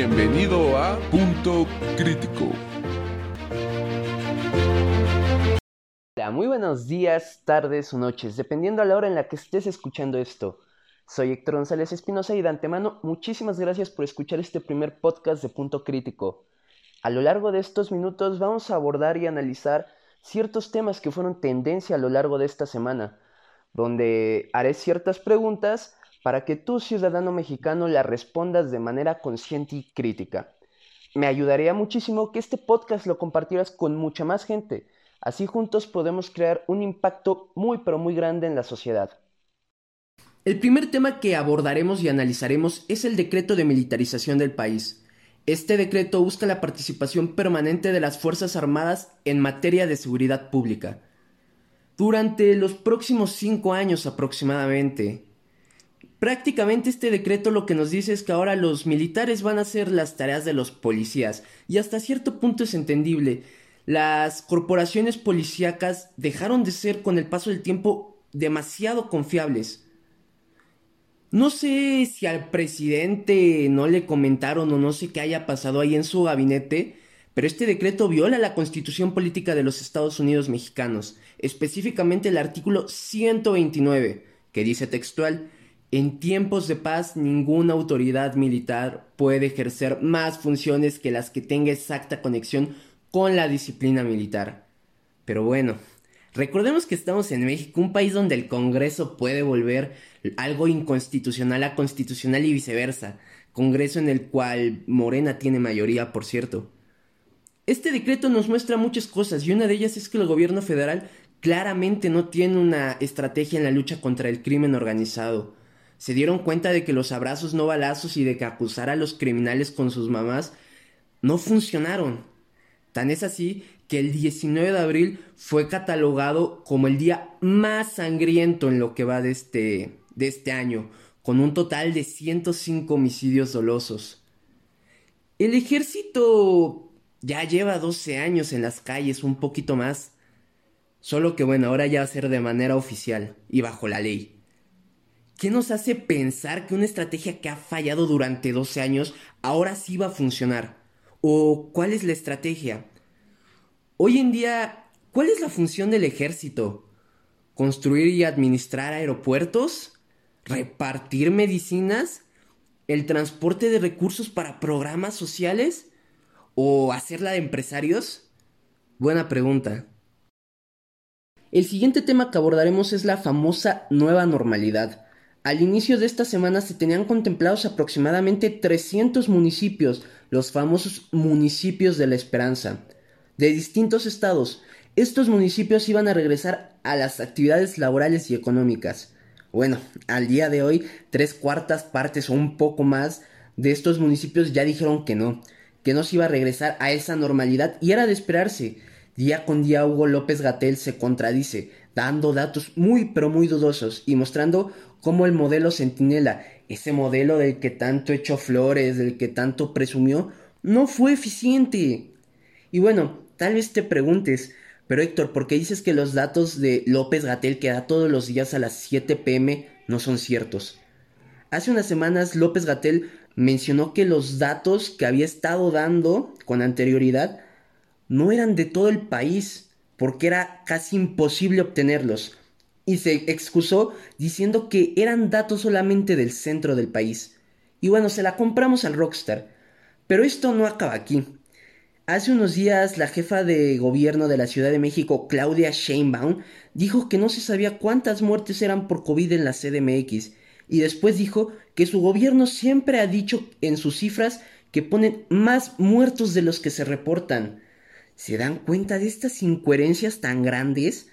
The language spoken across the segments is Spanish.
Bienvenido a Punto Crítico. Hola, muy buenos días, tardes o noches, dependiendo a la hora en la que estés escuchando esto. Soy Héctor González Espinosa y de antemano muchísimas gracias por escuchar este primer podcast de Punto Crítico. A lo largo de estos minutos vamos a abordar y analizar ciertos temas que fueron tendencia a lo largo de esta semana, donde haré ciertas preguntas para que tú, ciudadano mexicano, las respondas de manera consciente y crítica. Me ayudaría muchísimo que este podcast lo compartieras con mucha más gente. Así juntos podemos crear un impacto muy pero muy grande en la sociedad. El primer tema que abordaremos y analizaremos es el decreto de militarización del país. Este decreto busca la participación permanente de las Fuerzas Armadas en materia de seguridad pública. Durante los próximos cinco años aproximadamente, Prácticamente este decreto lo que nos dice es que ahora los militares van a hacer las tareas de los policías y hasta cierto punto es entendible. Las corporaciones policíacas dejaron de ser con el paso del tiempo demasiado confiables. No sé si al presidente no le comentaron o no sé qué haya pasado ahí en su gabinete, pero este decreto viola la constitución política de los Estados Unidos mexicanos, específicamente el artículo 129, que dice textual, en tiempos de paz, ninguna autoridad militar puede ejercer más funciones que las que tenga exacta conexión con la disciplina militar. Pero bueno, recordemos que estamos en México, un país donde el Congreso puede volver algo inconstitucional a constitucional y viceversa. Congreso en el cual Morena tiene mayoría, por cierto. Este decreto nos muestra muchas cosas y una de ellas es que el gobierno federal claramente no tiene una estrategia en la lucha contra el crimen organizado se dieron cuenta de que los abrazos no balazos y de que acusar a los criminales con sus mamás no funcionaron. Tan es así que el 19 de abril fue catalogado como el día más sangriento en lo que va de este, de este año, con un total de 105 homicidios dolosos. El ejército ya lleva 12 años en las calles, un poquito más. Solo que bueno, ahora ya va a ser de manera oficial y bajo la ley. ¿Qué nos hace pensar que una estrategia que ha fallado durante 12 años ahora sí va a funcionar? ¿O cuál es la estrategia? Hoy en día, ¿cuál es la función del ejército? ¿Construir y administrar aeropuertos? ¿Repartir medicinas? ¿El transporte de recursos para programas sociales? ¿O hacerla de empresarios? Buena pregunta. El siguiente tema que abordaremos es la famosa nueva normalidad al inicio de esta semana se tenían contemplados aproximadamente 300 municipios, los famosos municipios de la esperanza, de distintos estados. Estos municipios iban a regresar a las actividades laborales y económicas. Bueno, al día de hoy, tres cuartas partes o un poco más de estos municipios ya dijeron que no, que no se iba a regresar a esa normalidad y era de esperarse. Día con día Hugo López Gatel se contradice, dando datos muy pero muy dudosos y mostrando cómo el modelo Centinela, ese modelo del que tanto echó flores, del que tanto presumió, no fue eficiente. Y bueno, tal vez te preguntes, pero Héctor, ¿por qué dices que los datos de López Gatel que da todos los días a las 7 pm no son ciertos? Hace unas semanas López Gatel mencionó que los datos que había estado dando con anterioridad no eran de todo el país, porque era casi imposible obtenerlos y se excusó diciendo que eran datos solamente del centro del país. Y bueno, se la compramos al Rockstar. Pero esto no acaba aquí. Hace unos días la jefa de gobierno de la Ciudad de México, Claudia Sheinbaum, dijo que no se sabía cuántas muertes eran por COVID en la CDMX y después dijo que su gobierno siempre ha dicho en sus cifras que ponen más muertos de los que se reportan. ¿Se dan cuenta de estas incoherencias tan grandes?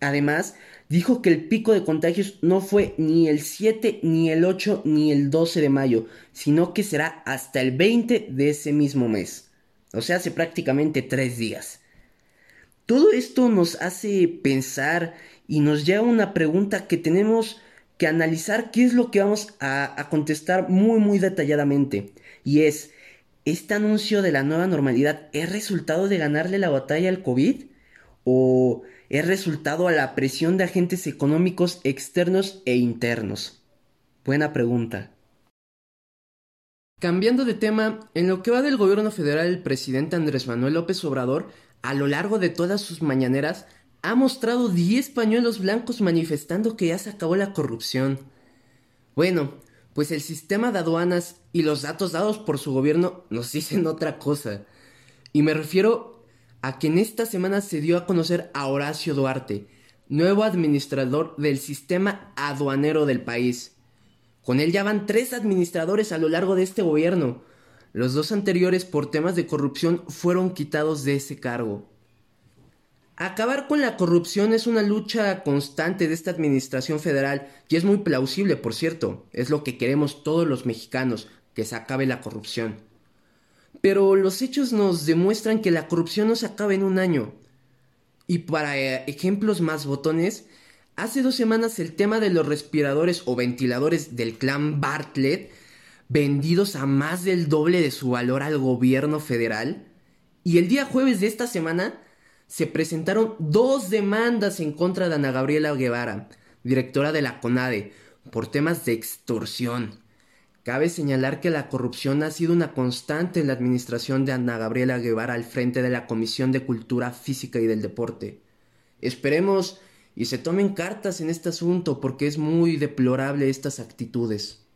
Además, dijo que el pico de contagios no fue ni el 7, ni el 8, ni el 12 de mayo, sino que será hasta el 20 de ese mismo mes. O sea, hace prácticamente tres días. Todo esto nos hace pensar y nos lleva a una pregunta que tenemos que analizar qué es lo que vamos a, a contestar muy muy detalladamente. Y es, ¿este anuncio de la nueva normalidad es resultado de ganarle la batalla al COVID? ¿O es resultado a la presión de agentes económicos externos e internos? Buena pregunta. Cambiando de tema, en lo que va del gobierno federal, el presidente Andrés Manuel López Obrador, a lo largo de todas sus mañaneras, ha mostrado 10 pañuelos blancos manifestando que ya se acabó la corrupción. Bueno, pues el sistema de aduanas y los datos dados por su gobierno nos dicen otra cosa. Y me refiero a que en esta semana se dio a conocer a Horacio Duarte, nuevo administrador del sistema aduanero del país. Con él ya van tres administradores a lo largo de este gobierno. Los dos anteriores por temas de corrupción fueron quitados de ese cargo. Acabar con la corrupción es una lucha constante de esta administración federal y es muy plausible, por cierto. Es lo que queremos todos los mexicanos, que se acabe la corrupción. Pero los hechos nos demuestran que la corrupción no se acaba en un año. Y para eh, ejemplos más botones, hace dos semanas el tema de los respiradores o ventiladores del clan Bartlett, vendidos a más del doble de su valor al gobierno federal, y el día jueves de esta semana, se presentaron dos demandas en contra de Ana Gabriela Guevara, directora de la CONADE, por temas de extorsión. Cabe señalar que la corrupción ha sido una constante en la administración de Ana Gabriela Guevara al frente de la Comisión de Cultura Física y del Deporte. Esperemos y se tomen cartas en este asunto porque es muy deplorable estas actitudes.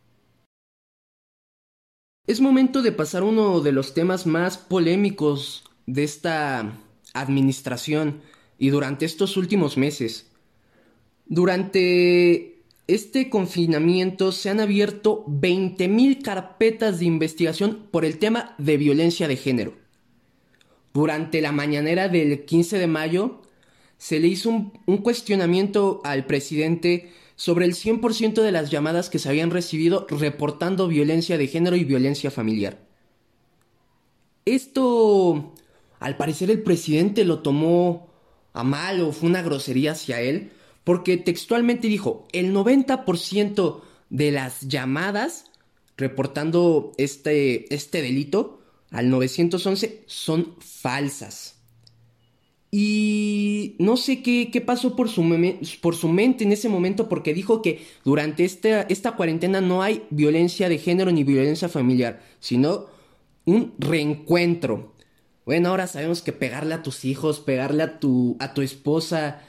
Es momento de pasar uno de los temas más polémicos de esta administración y durante estos últimos meses. Durante este confinamiento se han abierto 20.000 carpetas de investigación por el tema de violencia de género. Durante la mañanera del 15 de mayo se le hizo un, un cuestionamiento al presidente sobre el 100% de las llamadas que se habían recibido reportando violencia de género y violencia familiar. Esto al parecer el presidente lo tomó a mal o fue una grosería hacia él, porque textualmente dijo, el 90% de las llamadas reportando este, este delito al 911 son falsas. Y no sé qué, qué pasó por su, por su, mente en ese momento porque dijo que durante esta, esta cuarentena no hay violencia de género ni violencia familiar, sino un reencuentro. Bueno, ahora sabemos que pegarle a tus hijos, pegarle a tu, a tu esposa,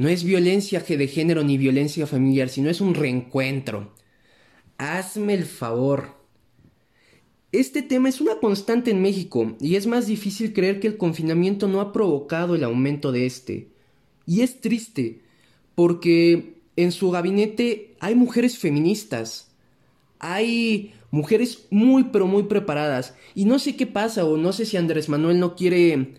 no es violencia de género ni violencia familiar, sino es un reencuentro. Hazme el favor. Este tema es una constante en México y es más difícil creer que el confinamiento no ha provocado el aumento de este. Y es triste, porque en su gabinete hay mujeres feministas, hay mujeres muy pero muy preparadas. Y no sé qué pasa o no sé si Andrés Manuel no quiere...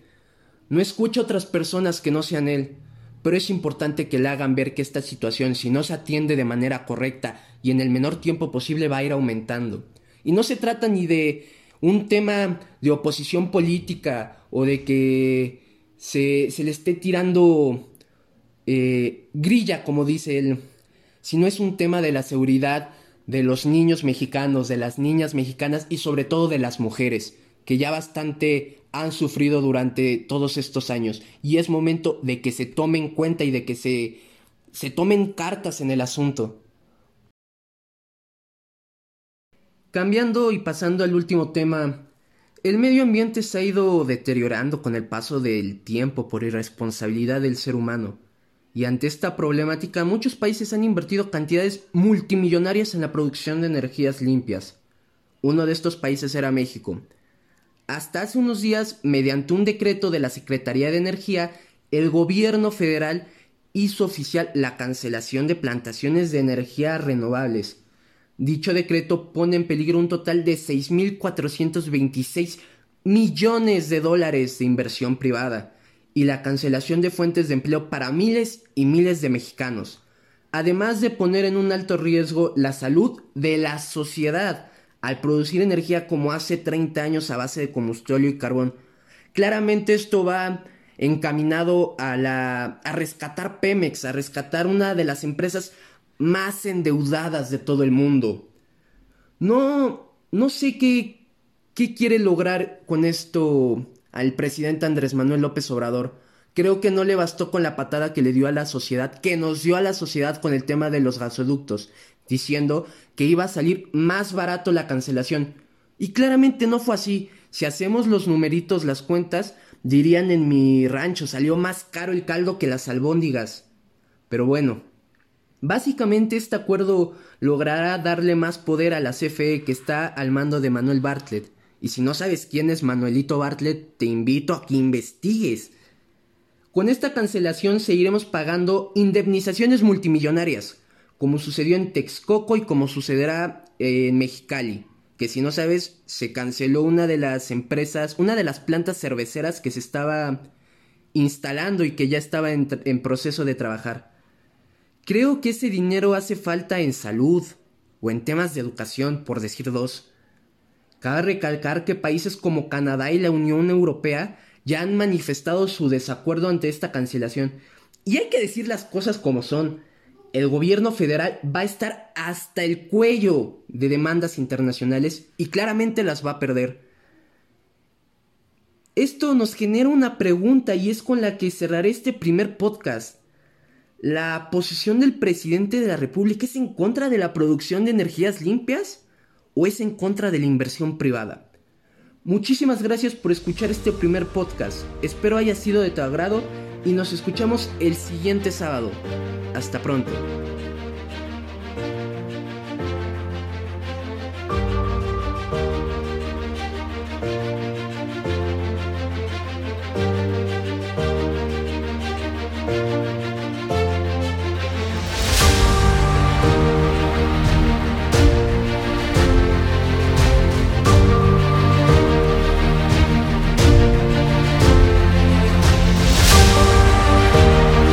no escucha a otras personas que no sean él. Pero es importante que le hagan ver que esta situación, si no se atiende de manera correcta y en el menor tiempo posible, va a ir aumentando. Y no se trata ni de un tema de oposición política o de que se, se le esté tirando eh, grilla, como dice él, sino es un tema de la seguridad de los niños mexicanos, de las niñas mexicanas y sobre todo de las mujeres, que ya bastante han sufrido durante todos estos años. Y es momento de que se tomen cuenta y de que se, se tomen cartas en el asunto. Cambiando y pasando al último tema, el medio ambiente se ha ido deteriorando con el paso del tiempo por irresponsabilidad del ser humano. Y ante esta problemática, muchos países han invertido cantidades multimillonarias en la producción de energías limpias. Uno de estos países era México. Hasta hace unos días, mediante un decreto de la Secretaría de Energía, el gobierno federal hizo oficial la cancelación de plantaciones de energía renovables. Dicho decreto pone en peligro un total de 6.426 millones de dólares de inversión privada y la cancelación de fuentes de empleo para miles y miles de mexicanos, además de poner en un alto riesgo la salud de la sociedad al producir energía como hace 30 años a base de combustible y carbón. Claramente esto va encaminado a la a rescatar Pemex, a rescatar una de las empresas más endeudadas de todo el mundo. No no sé qué qué quiere lograr con esto al presidente Andrés Manuel López Obrador. Creo que no le bastó con la patada que le dio a la sociedad, que nos dio a la sociedad con el tema de los gasoductos, diciendo que iba a salir más barato la cancelación. Y claramente no fue así. Si hacemos los numeritos, las cuentas, dirían en mi rancho salió más caro el caldo que las albóndigas. Pero bueno, básicamente este acuerdo logrará darle más poder a la CFE que está al mando de Manuel Bartlett. Y si no sabes quién es Manuelito Bartlett, te invito a que investigues. Con esta cancelación seguiremos pagando indemnizaciones multimillonarias, como sucedió en Texcoco y como sucederá en Mexicali, que si no sabes, se canceló una de las empresas, una de las plantas cerveceras que se estaba instalando y que ya estaba en, en proceso de trabajar. Creo que ese dinero hace falta en salud o en temas de educación, por decir dos. Cabe recalcar que países como Canadá y la Unión Europea ya han manifestado su desacuerdo ante esta cancelación. Y hay que decir las cosas como son. El gobierno federal va a estar hasta el cuello de demandas internacionales y claramente las va a perder. Esto nos genera una pregunta y es con la que cerraré este primer podcast. ¿La posición del presidente de la República es en contra de la producción de energías limpias o es en contra de la inversión privada? Muchísimas gracias por escuchar este primer podcast. Espero haya sido de tu agrado y nos escuchamos el siguiente sábado. Hasta pronto.